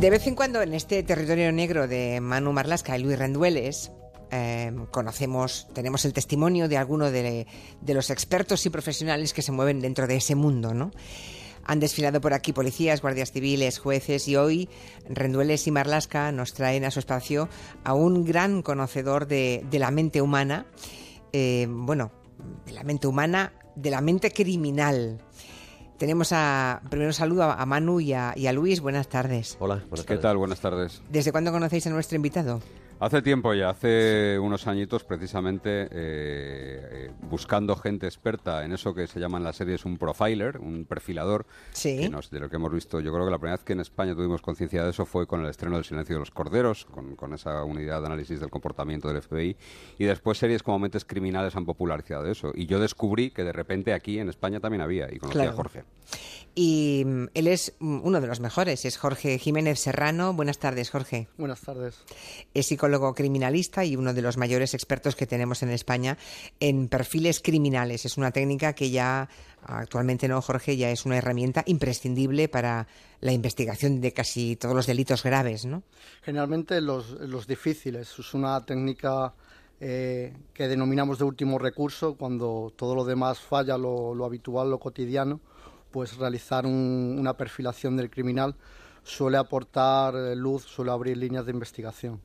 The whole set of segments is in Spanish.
De vez en cuando en este territorio negro de Manu Marlasca y Luis Rendueles eh, conocemos, tenemos el testimonio de alguno de, los expertos y profesionales que se mueven dentro de ese mundo, ¿no? Han desfilado por aquí policías, guardias civiles, jueces y hoy Rendueles y Marlasca nos traen a su espacio a un gran conocedor de, de la mente humana, eh, bueno, de la mente humana, de la mente criminal. Tenemos a, primero saludo a Manu y a, y a Luis. Buenas tardes. Hola, buenas ¿Qué tardes. tal? Buenas tardes. ¿Desde cuándo conocéis a nuestro invitado? Hace tiempo ya, hace unos añitos precisamente, eh, eh, buscando gente experta en eso que se llama en las series un profiler, un perfilador, Sí. que nos- de lo que hemos visto, yo creo que la primera vez que en España tuvimos conciencia de eso fue con el estreno del Silencio de los Corderos, con, con esa unidad de análisis del comportamiento del FBI, y después series como Mentes Criminales han popularizado eso, y yo descubrí que de repente aquí en España también había, y conocí Claro. a Jorge. Y mm, él es mm, uno de los mejores, es Jorge Jiménez Serrano. Buenas tardes, Jorge. Buenas tardes. Es psicólogo criminalista y uno de los mayores expertos que tenemos en España en perfiles criminales. Es una técnica que ya actualmente no, Jorge, ya es una herramienta imprescindible para la investigación de casi todos los delitos graves, ¿no? Generalmente los, los difíciles es una técnica eh, que denominamos de último recurso cuando todo lo demás falla, lo, lo habitual, lo cotidiano, pues realizar un- una perfilación del criminal suele aportar eh, luz, suele abrir líneas de investigación.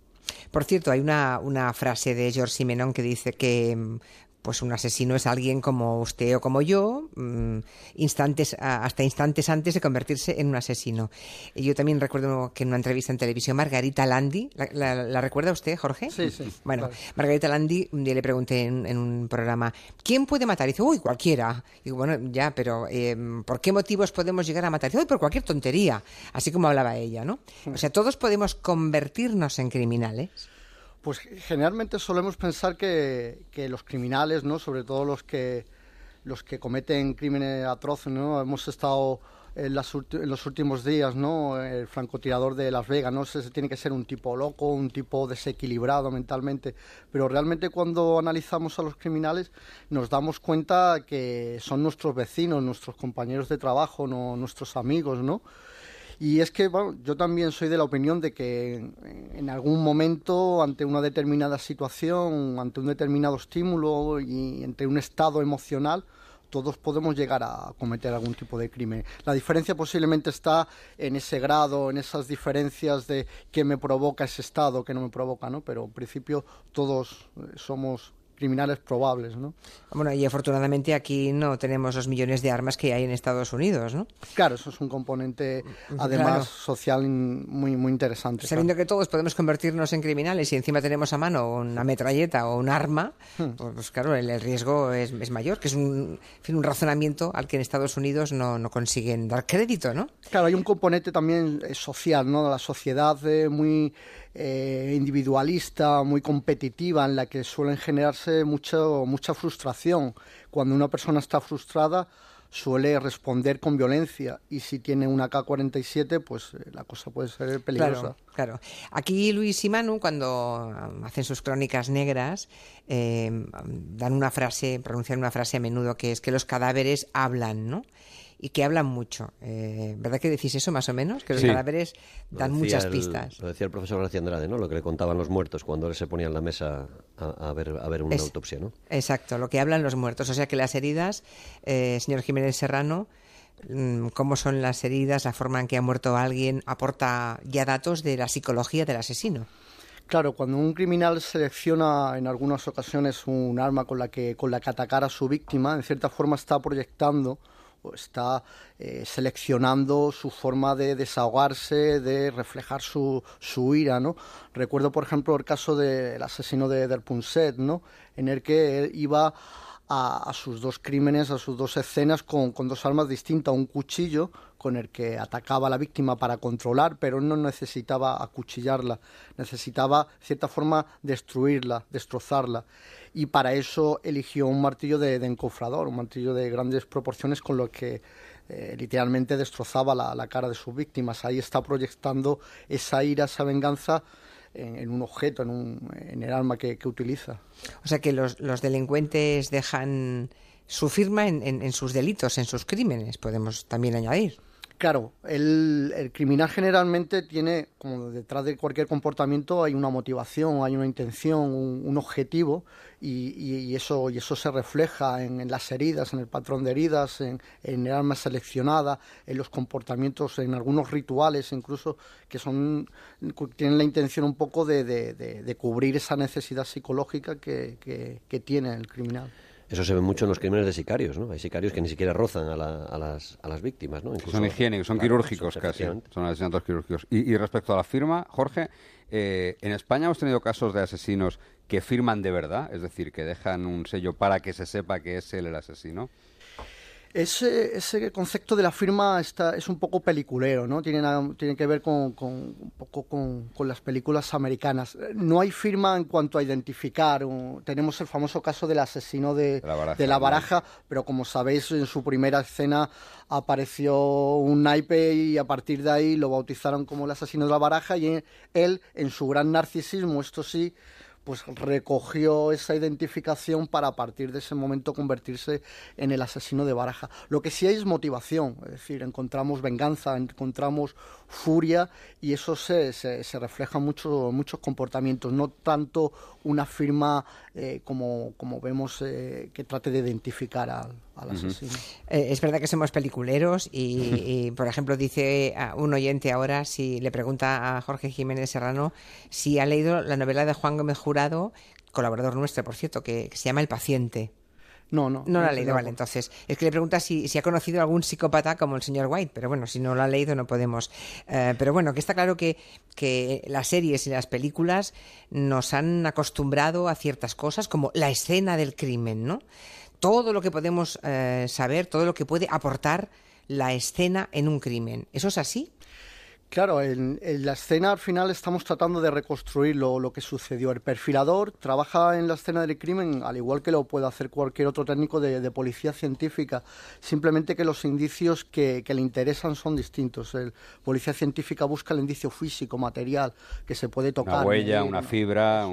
Por cierto, hay una, una frase de George Simenon que dice que mm, pues un asesino es alguien como usted o como yo, mm, instantes, hasta instantes antes de convertirse en un asesino. Y yo también recuerdo que en una entrevista en televisión, Margarita Landi, ¿la, la- la recuerda usted, Jorge? Sí, sí, Bueno. Margarita Landi, un día le pregunté en, en un programa, ¿quién puede matar? Y dice, uy, cualquiera. Y digo, bueno, ya, pero eh, ¿por qué motivos podemos llegar a matar? Dice, uy, por cualquier tontería. Así como hablaba ella, ¿no? O sea, todos podemos convertirnos en criminales. Pues generalmente solemos pensar que, los criminales, ¿no? sobre todo los que los que cometen crímenes atroces, ¿no? hemos estado en, las en los últimos días, ¿no? el francotirador de Las Vegas, no si tiene que ser un tipo loco, un tipo desequilibrado mentalmente, pero realmente cuando analizamos a los criminales nos damos cuenta que son nuestros vecinos, nuestros compañeros de trabajo, no nuestros amigos, ¿no? Y es que bueno, yo también soy de la opinión de que en, algún momento, ante una determinada situación, ante un determinado estímulo y ante un estado emocional, todos podemos llegar a cometer algún tipo de crimen. La diferencia posiblemente está en ese grado, en esas diferencias de qué me provoca ese estado, qué no me provoca, ¿no? Pero en principio todos eh, somos criminales probables, ¿no? Bueno, y afortunadamente aquí no tenemos los millones de armas que hay en Estados Unidos, ¿no? Claro, eso es un componente además Claro. social muy muy interesante. Sabiendo claro. que todos podemos convertirnos en criminales y encima tenemos a mano una metralleta o un arma, pues claro, el, el riesgo es, es mayor, que es un, en fin, un razonamiento al que en Estados Unidos no, no consiguen dar crédito, ¿no? Claro, hay un componente también eh, social, ¿no? La sociedad eh, muy eh, individualista, muy competitiva, en la que suelen generarse mucho, mucha frustración. Cuando una persona está frustrada, suele responder con violencia y si tiene una K-47, pues eh, la cosa puede ser peligrosa. Claro, claro. Aquí Luis y Manu, cuando um, hacen sus crónicas negras, eh, dan una frase, pronuncian una frase a menudo que es que los cadáveres hablan, ¿no? Y que hablan mucho. Eh, ¿Verdad que decís eso más o menos? Que los Sí. cadáveres dan muchas el- pistas. Lo decía el profesor García Andrade, ¿no? Lo que le contaban los muertos cuando él se ponía en la mesa a, a ver, a ver una Es- autopsia, ¿no? Exacto, lo que hablan los muertos. O sea que las heridas, eh, señor Jiménez Serrano, mm, cómo son las heridas, la forma en que ha muerto alguien, aporta ya datos de la psicología del asesino. Claro, cuando un criminal selecciona en algunas ocasiones un arma con la que, con la que atacar a su víctima, en cierta forma está proyectando está eh, seleccionando su forma de desahogarse, de reflejar su, su ira, ¿no? Recuerdo, por ejemplo, el caso del asesino de Del Punset, ¿no? En el que él iba a, sus dos crímenes, a sus dos escenas con, dos armas distintas, un cuchillo con el que atacaba a la víctima para controlar, pero no necesitaba acuchillarla, necesitaba, cierta forma, destruirla, destrozarla. Y para eso eligió un martillo de, de encofrador, un martillo de grandes proporciones con lo que eh, literalmente destrozaba la, la cara de sus víctimas. Ahí está proyectando esa ira, esa venganza en, un objeto, en, un, en el arma que, que utiliza. O sea que los, los delincuentes dejan su firma en, en- en sus delitos, en sus crímenes, podemos también añadir. Claro, el, criminal generalmente tiene, como detrás de cualquier comportamiento, hay una motivación, hay una intención, un, objetivo, y, eso, y eso se refleja en, las heridas, en el patrón de heridas, en, el arma seleccionada, en los comportamientos, en algunos rituales, incluso que son tienen la intención un poco de, cubrir esa necesidad psicológica que tiene el criminal. Eso se ve mucho en los crímenes de sicarios, ¿no? Hay sicarios que ni siquiera rozan a, las, a las, víctimas, ¿no? son higiénicos, son quirúrgicos casi, son asesinatos quirúrgicos. Y, respecto a la firma, Jorge, eh, en España hemos tenido casos de asesinos que firman de verdad, es decir, que dejan un sello para que se sepa que es él el asesino. Ese, ese concepto de la firma está, es un poco peliculero, ¿no? Tiene, tiene que ver con, con un poco con, con, las películas americanas. No hay firma en cuanto a identificar. tenemos el famoso caso del asesino de, de la baraja, pero como sabéis, en su primera escena apareció un naipe y a partir de ahí lo bautizaron como el asesino de la baraja y él, en su gran narcisismo, esto sí, pues recogió esa identificación para a partir de ese momento convertirse en el asesino de Baraja. Lo que sí hay es motivación, es decir, encontramos venganza, encontramos furia y eso se, se, refleja mucho en muchos comportamientos, no tanto una firma eh, como, como vemos eh, que trate de identificar al, asesino. Eh, es verdad que somos peliculeros y, por ejemplo, dice un oyente ahora, si le pregunta a Jorge Jiménez Serrano si ha leído la novela de Juan Gómez Jurado, colaborador nuestro, por cierto, que se llama El paciente. No, no. No lo ha leído, vale. Entonces, es que le pregunta si, si, ha conocido algún psicópata como el señor White, pero bueno, si no lo ha leído no podemos. Eh, pero bueno, que está claro que, que las series y las películas nos han acostumbrado a ciertas cosas, como la escena del crimen, ¿no? Todo lo que podemos eh, saber, todo lo que puede aportar la escena en un crimen. ¿Eso es así? Claro, en, la escena al final estamos tratando de reconstruir lo, que sucedió. El perfilador trabaja en la escena del crimen al igual que lo puede hacer cualquier otro técnico de, policía científica, simplemente que los indicios que, le interesan son distintos. El policía científica busca el indicio físico, material, que se puede tocar. Una huella, una fibra.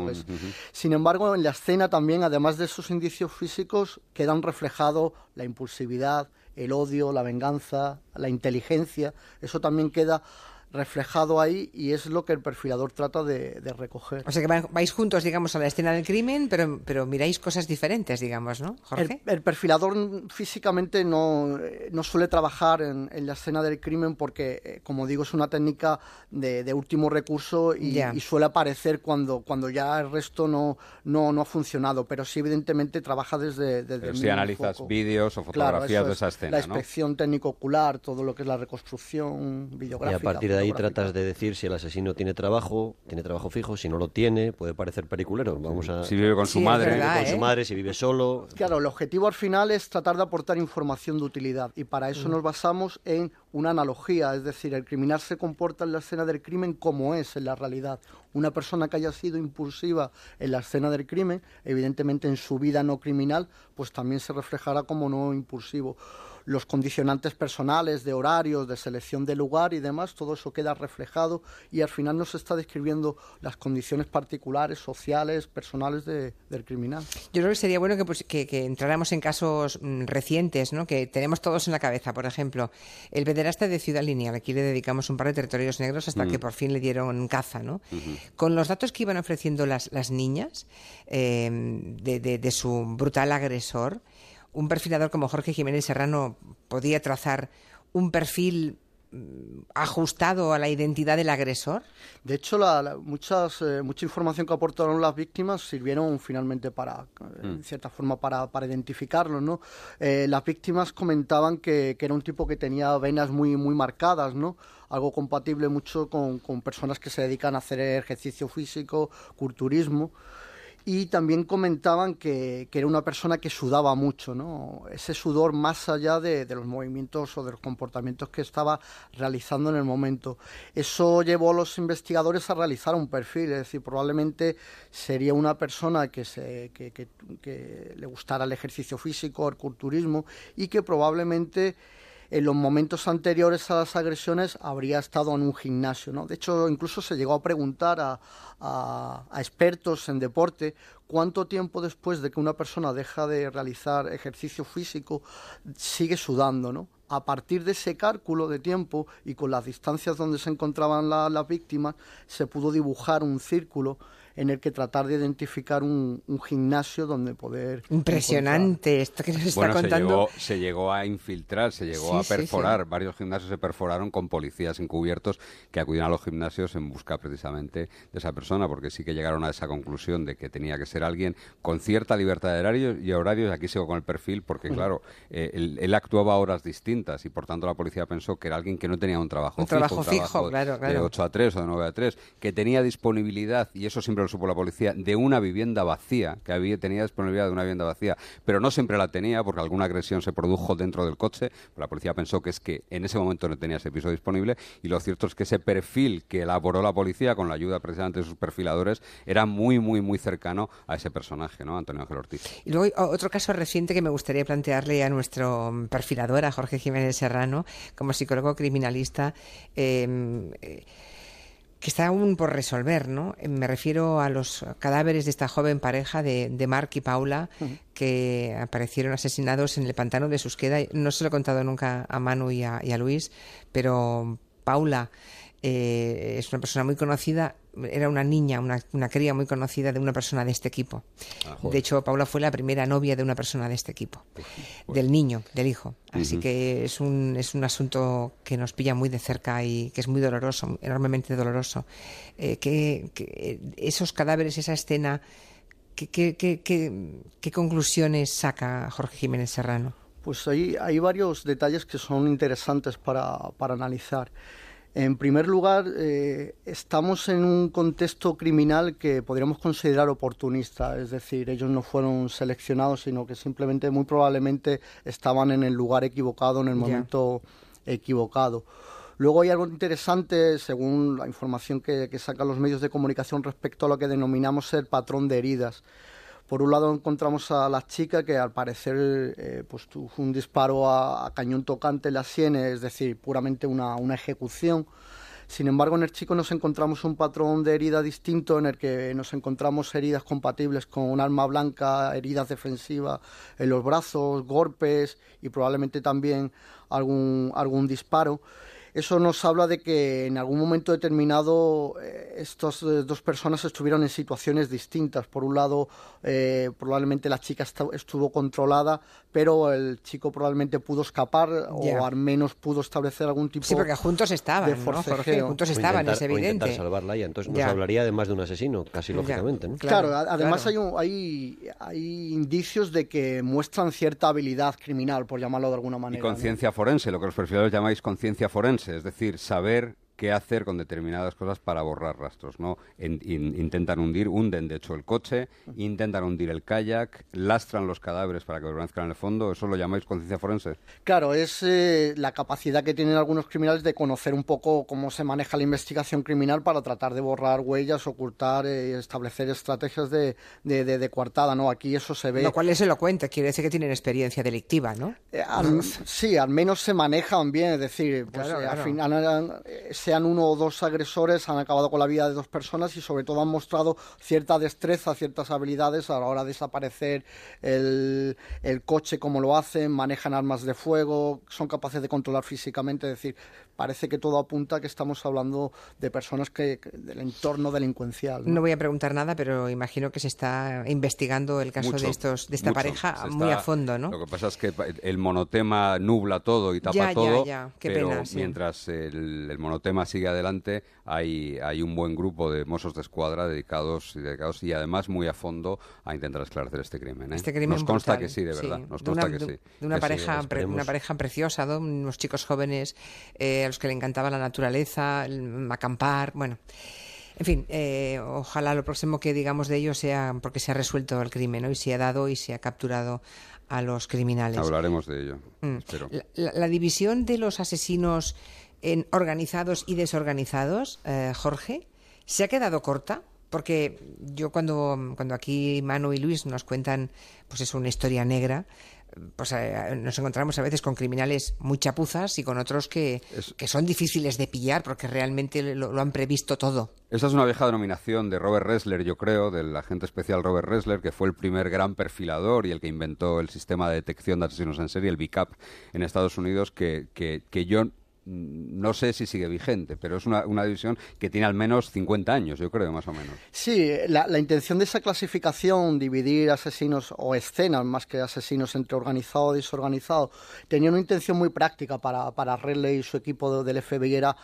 Sin embargo, en la escena también, además de esos indicios físicos, quedan reflejados la impulsividad, el odio, la venganza, la inteligencia. Eso también queda reflejado ahí y es lo que el perfilador trata de, recoger. O sea que vais juntos, digamos, a la escena del crimen, pero, pero miráis cosas diferentes, digamos, ¿no, Jorge? El, perfilador físicamente no, no suele trabajar en, la escena del crimen porque, eh, como digo, es una técnica de, último recurso y, suele aparecer cuando, cuando ya el resto no, no, no ha funcionado, pero sí evidentemente trabaja desde, desde pero si analizas vídeos o fotografías de esa escena, La inspección técnico-ocular, todo lo que es la reconstrucción videográfica ahí tratas de decir si el asesino tiene trabajo, tiene trabajo fijo, si no lo tiene, puede parecer peliculero. Vamos a... Si vive con su madre, con su ¿eh? madre, si vive solo. Claro, el objetivo al final es tratar de aportar información de utilidad y para eso mm. nos basamos en una analogía, es decir, el criminal se comporta en la escena del crimen como es en la realidad. Una persona que haya sido impulsiva en la escena del crimen, evidentemente en su vida no criminal, pues también se reflejará como no impulsivo los condicionantes personales de horarios, de selección de lugar y demás, todo eso queda reflejado y al final nos está describiendo las condiciones particulares, sociales, personales del criminal. Yo creo que sería bueno que, pues, que, entráramos en casos mm, recientes, ¿no? que tenemos todos en la cabeza. Por ejemplo, el pederasta de Ciudad Lineal, aquí le dedicamos un par de territorios negros hasta que por fin le dieron caza. ¿no? Con los datos que iban ofreciendo las, las niñas eh, de, de su brutal agresor, un perfilador como Jorge Jiménez Serrano podía trazar un perfil mm, ajustado a la identidad del agresor? De hecho, la, muchas, eh, mucha información que aportaron las víctimas sirvieron finalmente para, eh, en mm. cierta forma, para, para identificarlos, ¿no? Eh, las víctimas comentaban que, que, era un tipo que tenía venas muy, muy marcadas, ¿no? Algo compatible mucho con, con personas que se dedican a hacer ejercicio físico, culturismo y también comentaban que, era una persona que sudaba mucho, ¿no? Ese sudor más allá de, los movimientos o de los comportamientos que estaba realizando en el momento. Eso llevó a los investigadores a realizar un perfil, es decir, probablemente sería una persona que, se, que, que le gustara el ejercicio físico, el culturismo y que probablemente en los momentos anteriores a las agresiones habría estado en un gimnasio. ¿no? De hecho, incluso se llegó a preguntar a, expertos en deporte cuánto tiempo después de que una persona deja de realizar ejercicio físico sigue sudando. ¿no? a partir de ese cálculo de tiempo y con las distancias donde se encontraban las víctimas, se pudo dibujar un círculo en el que tratar de identificar un, gimnasio donde poder... Impresionante esto que nos está contando. Se llegó, a infiltrar, se llegó a perforar, varios gimnasios se perforaron con policías encubiertos que acudían a los gimnasios en busca precisamente de esa persona, porque sí que llegaron a esa conclusión de que tenía que ser alguien con cierta libertad de horario y horarios, aquí sigo con el perfil, porque claro, eh, él, actuaba a horas distintas y por tanto la policía pensó que era alguien que no tenía un trabajo un trabajo fijo, claro, de 8 a 3 o de 9 a 3, que tenía disponibilidad, y eso siempre lo supo la policía, de una vivienda vacía, que había, tenía disponibilidad de una vivienda vacía, pero no siempre la tenía porque alguna agresión se produjo dentro del coche. La policía pensó que es que en ese momento no tenía ese piso disponible y lo cierto es que ese perfil que elaboró la policía con la ayuda precisamente de sus perfiladores era muy, muy, muy cercano a ese personaje, ¿no? Antonio Ángel Ortiz. Y luego otro caso reciente que me gustaría plantearle a nuestro perfilador, a Jorge Jiménez Serrano, como psicólogo criminalista. Eh, eh, que está aún por resolver, ¿no? Eh, me refiero a los cadáveres de esta joven pareja de, de Mark y Paula que aparecieron asesinados en el pantano de Susqueda. No se lo he contado nunca a Manu y a, y a Luis, pero Paula eh, es una persona muy conocida, era una niña, una, una, cría muy conocida de una persona de este equipo. Ah, de hecho, Paula fue la primera novia de una persona de este equipo, del niño, del hijo. Así que es un, es un asunto que nos pilla muy de cerca y que es muy doloroso, enormemente doloroso. Eh, que, esos cadáveres, esa escena, ¿qué, qué, qué conclusiones saca Jorge Jiménez Serrano? Pues hay, hay varios detalles que son interesantes para, para analizar. En primer lugar, eh, estamos en un contexto criminal que podríamos considerar oportunista, es decir, ellos no fueron seleccionados, sino que simplemente, muy probablemente, estaban en el lugar equivocado, en el momento equivocado. Luego hay algo interesante, según la información que, que sacan los medios de comunicación respecto a lo que denominamos el patrón de heridas. Por un lado encontramos a la chica que al parecer eh, pues tuvo un disparo a, cañón tocante en la sienes, es decir, puramente una, una ejecución. Sin embargo, en el chico nos encontramos un patrón de herida distinto en el que nos encontramos heridas compatibles con un arma blanca, heridas defensivas en los brazos, golpes y probablemente también algún, algún disparo. Eso nos habla de que en algún momento determinado eh, estas eh, dos personas estuvieron en situaciones distintas. Por un lado, eh, probablemente la chica estuvo controlada, pero el chico probablemente pudo escapar o al menos pudo establecer algún tipo sí, porque juntos estaban, de forcejeo. juntos estaban, es evidente. intentar salvarla y entonces nos hablaría de más de un asesino, casi lógicamente. ¿no? Claro, además Hay, hay, hay indicios de que muestran cierta habilidad criminal, por llamarlo de alguna manera. Y conciencia forense, lo que los perfiladores llamáis conciencia forense es decir, saber qué hacer con determinadas cosas para borrar rastros, ¿no? intentan hundir, hunden de hecho el coche, intentan hundir el kayak, lastran los cadáveres para que permanezcan en el fondo, ¿eso lo llamáis conciencia forense? Claro, es eh, la capacidad que tienen algunos criminales de conocer un poco cómo se maneja la investigación criminal para tratar de borrar huellas, ocultar, y eh, establecer estrategias de, de, coartada, ¿no? Aquí eso se ve... Lo cual es elocuente, quiere decir que tienen experiencia delictiva, ¿no? Eh, sí, al menos se manejan bien, es decir, pues, al final se sean uno o dos agresores, han acabado con la vida de dos personas y sobre todo han mostrado cierta destreza, ciertas habilidades a la hora de desaparecer el, el coche como lo hacen, manejan armas de fuego, son capaces de controlar físicamente, es decir, parece que todo apunta a que estamos hablando de personas que, del entorno delincuencial. ¿no? voy a preguntar nada, pero imagino que se está investigando el caso de estos de esta pareja muy a fondo, ¿no? Lo que pasa es que el monotema nubla todo y tapa todo, pero mientras el, el, monotema sigue adelante, hay, hay un buen grupo de mozos de escuadra dedicados, dedicados y además muy a fondo a intentar esclarecer este crimen. ¿eh? Este crimen nos consta que sí, de verdad. Nos consta de una, que sí. De una, pareja, una pareja preciosa, unos chicos jóvenes eh, a los que le encantaba la naturaleza, acampar, bueno. En fin, eh, ojalá lo próximo que digamos de ellos sea porque se ha resuelto el crimen y se ha dado y se ha capturado a los criminales. Hablaremos de ello. Mm. La, división de los asesinos en organizados y desorganizados, eh, Jorge, ¿se ha quedado corta? Porque yo cuando, cuando aquí Manu y Luis nos cuentan, pues es una historia negra, pues eh, nos encontramos a veces con criminales muy chapuzas y con otros que, que son difíciles de pillar porque realmente lo, han previsto todo. Esa es una vieja denominación de Robert Ressler, yo creo, del agente especial Robert Ressler, que fue el primer gran perfilador y el que inventó el sistema de detección de asesinos en serie, el BICAP, en Estados Unidos, que, que, que yo no sé si sigue vigente, pero es una, división que tiene al menos 50 años, yo creo, más o menos. Sí, la, intención de esa clasificación, dividir asesinos o escenas más que asesinos entre organizado y desorganizado, tenía una intención muy práctica para, para y su equipo del FBI, era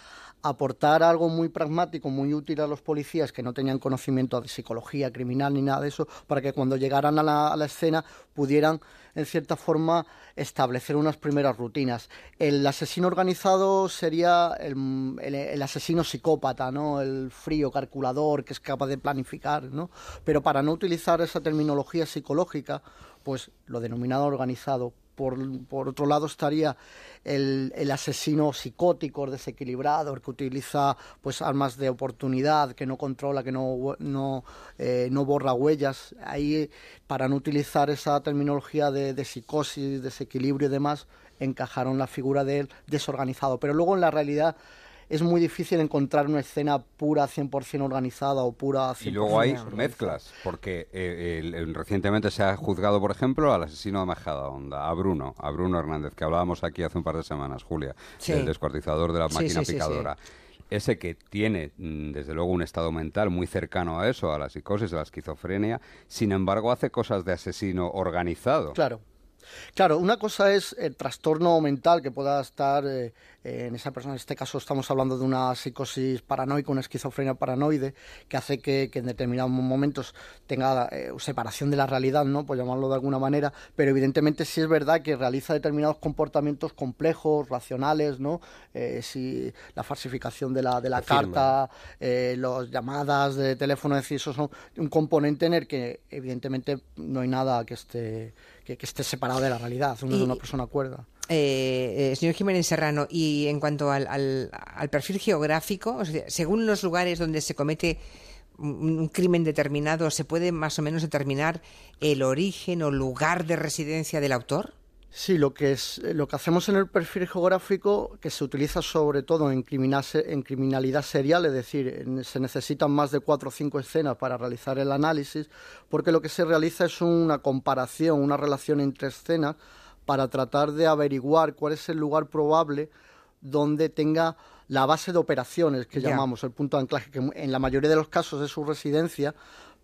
aportar algo muy pragmático, muy útil a los policías que no tenían conocimiento de psicología criminal ni nada de eso, para que cuando llegaran a la, escena pudieran, en cierta forma, establecer unas primeras rutinas. El asesino organizado sería el, asesino psicópata, ¿no? El frío calculador que es capaz de planificar, ¿no? Pero para no utilizar esa terminología psicológica, pues lo denominado organizado por, otro lado estaría el, asesino psicótico, desequilibrado, el que utiliza pues armas de oportunidad, que no controla, que no, no, eh, no borra huellas. Ahí, para no utilizar esa terminología de, de psicosis, desequilibrio y demás, encajaron la figura del desorganizado. Pero luego en la realidad es muy difícil encontrar una escena pura 100% organizada o pura 100% Y luego hay mezclas, porque eh, recientemente se ha juzgado, por ejemplo, al asesino de Majadahonda, a Bruno, a Bruno Hernández, que hablábamos aquí hace un par de semanas, Julia, el descuartizador de la máquina picadora ese que tiene, mm, desde luego, un estado mental muy cercano a eso, a la psicosis, a la esquizofrenia, sin embargo, hace cosas de asesino organizado. Claro. Claro, una cosa es el trastorno mental que pueda estar eh, en esa persona. En este caso estamos hablando de una psicosis paranoica, una esquizofrenia paranoide, que hace que, en determinados momentos tenga eh, separación de la realidad, ¿no? Por llamarlo de alguna manera. Pero evidentemente sí es verdad que realiza determinados comportamientos complejos, racionales, ¿no? Eh, si la falsificación de la, de la carta, las llamadas de teléfono, es decir, eso son un componente en el que evidentemente no hay nada que esté que, esté separado de la realidad, uno de una persona cuerda. Eh, eh, señor Jiménez Serrano, y en cuanto al, al, perfil geográfico, según los lugares donde se comete un crimen determinado, ¿se puede más o menos determinar el origen o lugar de residencia del autor? Sí, lo que, es, lo que hacemos en el perfil geográfico, que se utiliza sobre todo en, en criminalidad serial, es decir, se necesitan más de cuatro o cinco escenas para realizar el análisis, porque lo que se realiza es una comparación, una relación entre escenas, para tratar de averiguar cuál es el lugar probable donde tenga la base de operaciones, que llamamos el punto de anclaje, que en la mayoría de los casos es su residencia,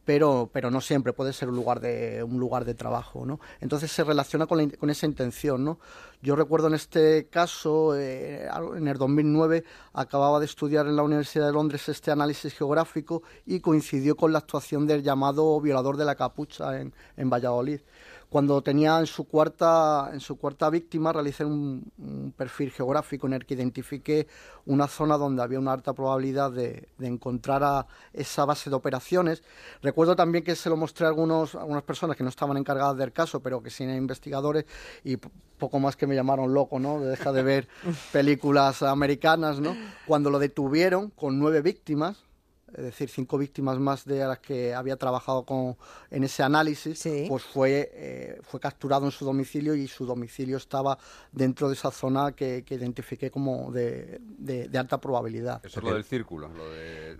pero, pero no siempre puede ser un lugar de, un lugar de trabajo, ¿no? Entonces se relaciona con, con esa intención, ¿no? Yo recuerdo en este caso, eh, en el 2009, acababa de estudiar en la Universidad de Londres este análisis geográfico y coincidió con la actuación del llamado violador de la capucha en, en Valladolid cuando tenía en su cuarta, en su cuarta víctima, realicé un, perfil geográfico en el que identifiqué una zona donde había una alta probabilidad de, encontrar a esa base de operaciones. Recuerdo también que se lo mostré a, algunos, algunas personas que no estaban encargadas del caso, pero que sí eran investigadores, y poco más que me llamaron loco, ¿no? Deja de ver películas americanas, ¿no? Cuando lo detuvieron con nueve víctimas, es decir, cinco víctimas más de las que había trabajado con, en ese análisis, pues fue, eh, fue capturado en su domicilio y su domicilio estaba dentro de esa zona que, identifiqué como de, de, alta probabilidad. Eso es lo del círculo. Lo de,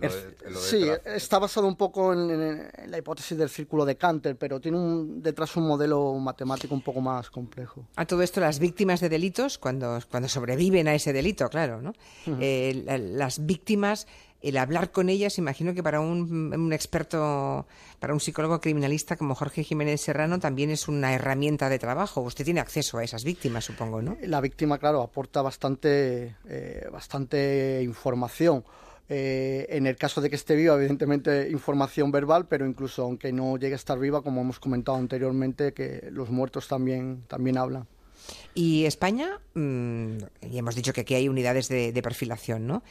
sí, está basado un poco en, la hipótesis del círculo de Cantor, pero tiene un, detrás un modelo matemático un poco más complejo. A todo esto, las víctimas de delitos, cuando, cuando sobreviven a ese delito, claro, ¿no? Eh, las víctimas el hablar con ellas, imagino que para un, experto, para un psicólogo criminalista como Jorge Jiménez Serrano también es una herramienta de trabajo. Usted tiene acceso a esas víctimas, supongo, ¿no? La víctima, claro, aporta bastante, eh, bastante información. Eh, en el caso de que esté viva, evidentemente información verbal, pero incluso aunque no llegue a estar viva, como hemos comentado anteriormente, que los muertos también, también hablan. Y España, mm, y hemos dicho que aquí hay unidades de, perfilación, ¿no?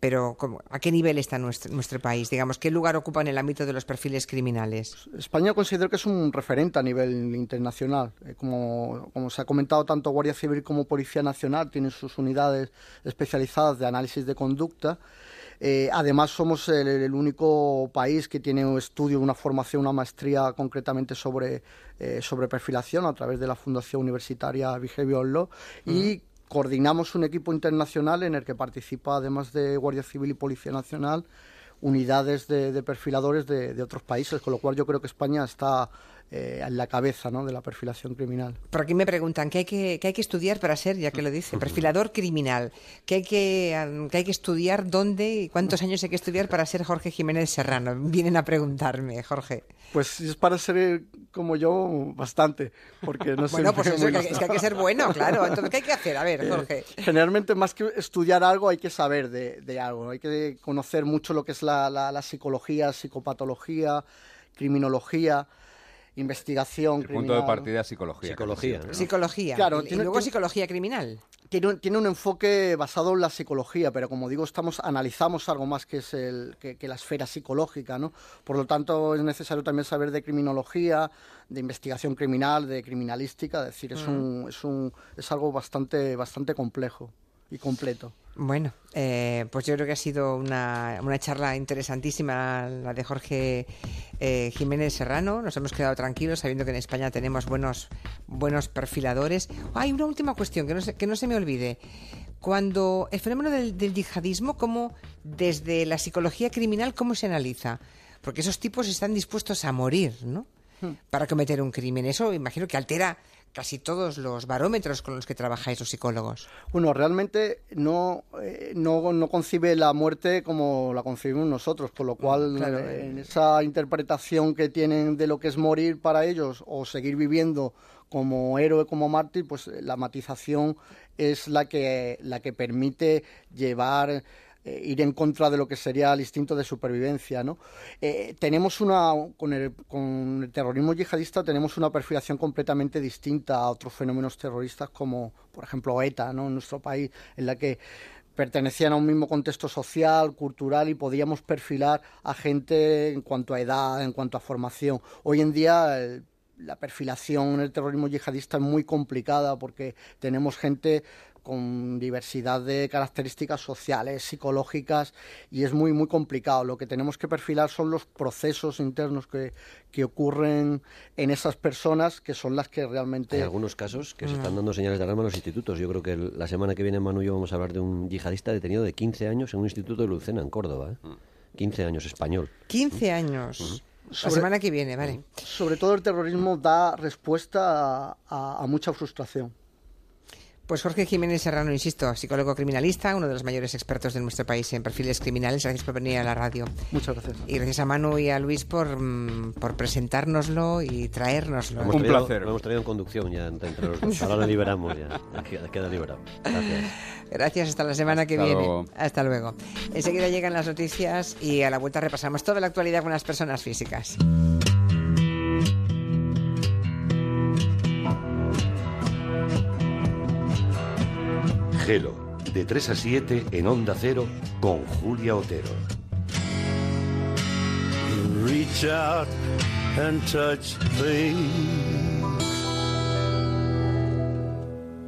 Pero ¿a qué nivel está nuestro, nuestro, país? Digamos, ¿qué lugar ocupa en el ámbito de los perfiles criminales? España considero que es un referente a nivel internacional. Eh, como, como se ha comentado, tanto Guardia Civil como Policía Nacional tienen sus unidades especializadas de análisis de conducta Eh, además, somos el, único país que tiene un estudio, una formación, una maestría concretamente sobre, eh, sobre perfilación a través de la Fundación Universitaria Behavior Law y coordinamos un equipo internacional en el que participa, además de Guardia Civil y Policía Nacional, unidades de, perfiladores de, otros países, con lo cual yo creo que España está eh, en la cabeza ¿no? de la perfilación criminal. Por aquí me preguntan ¿qué hay que, hay que estudiar para ser, ya que lo dice, perfilador criminal. ¿Qué hay que, hay que estudiar, dónde y cuántos años hay que estudiar para ser Jorge Jiménez Serrano? Vienen a preguntarme, Jorge. Pues es para ser como yo bastante, porque no sé. bueno, pues eso, es que hay que ser bueno, claro. Entonces, ¿qué hay que hacer? A ver, eh, Jorge. generalmente, más que estudiar algo, hay que saber de, algo. Hay que conocer mucho lo que es la, la psicología, psicopatología, criminología investigación El punto de partida es psicología. Psicología. Psicología. Claro, y luego psicología criminal. Tiene, tiene, un enfoque basado en la psicología, pero como digo, estamos analizamos algo más que es el que, la esfera psicológica, ¿no? Por lo tanto, es necesario también saber de criminología, de investigación criminal, de criminalística, es decir, es mm. un, es un es algo bastante bastante complejo y completo. Bueno, eh, pues yo creo que ha sido una, una charla interesantísima la de Jorge eh, Jiménez Serrano. Nos hemos quedado tranquilos sabiendo que en España tenemos buenos, buenos perfiladores. Hay una última cuestión que no se, que no se me olvide. Cuando el fenómeno del, yihadismo, ¿cómo desde la psicología criminal, cómo se analiza? Porque esos tipos están dispuestos a morir, ¿no? Para cometer un crimen. Eso imagino que altera casi todos los barómetros con los que trabajáis los psicólogos. Bueno, realmente no, eh, no, no, concibe la muerte como la concibimos nosotros, con lo mm, cual eh, en esa interpretación que tienen de lo que es morir para ellos o seguir viviendo como héroe, como mártir, pues la matización es la que, la que permite llevar eh, ir en contra de lo que sería el instinto de supervivencia. ¿no? Eh, tenemos una, con el, terrorismo yihadista tenemos una perfilación completamente distinta a otros fenómenos terroristas como, por ejemplo, ETA ¿no? en nuestro país, en la que pertenecían a un mismo contexto social, cultural y podíamos perfilar a gente en cuanto a edad, en cuanto a formación. Hoy en día la perfilación en el terrorismo yihadista es muy complicada porque tenemos gente con diversidad de características sociales, psicológicas, y es muy, muy complicado. Lo que tenemos que perfilar son los procesos internos que, que ocurren en esas personas, que son las que realmente... Hay algunos casos que se están dando señales de alarma en los institutos. Yo creo que la semana que viene, Manu y yo vamos a hablar de un yihadista detenido de 15 años en un instituto de Lucena, en Córdoba. ¿eh? 15 años, español. 15 años. la semana que viene, vale. Sobre todo el terrorismo da respuesta a mucha frustración. Pues Jorge Jiménez Serrano, insisto, psicólogo criminalista, uno de los mayores expertos de nuestro país en perfiles criminales. Gracias por venir a la radio. Muchas gracias. Y gracias a Manu y a Luis por, mm, por presentárnoslo y traérnoslo. Un placer. Lo hemos traído en conducción ya entre los dos. Ahora lo liberamos ya. Queda liberado. Gracias. Gracias, hasta la semana que viene. Hasta luego. Enseguida llegan las noticias y a la vuelta repasamos toda la actualidad con las personas físicas. De 3 a 7 en Onda Cero con Julia Otero. reach out and touch things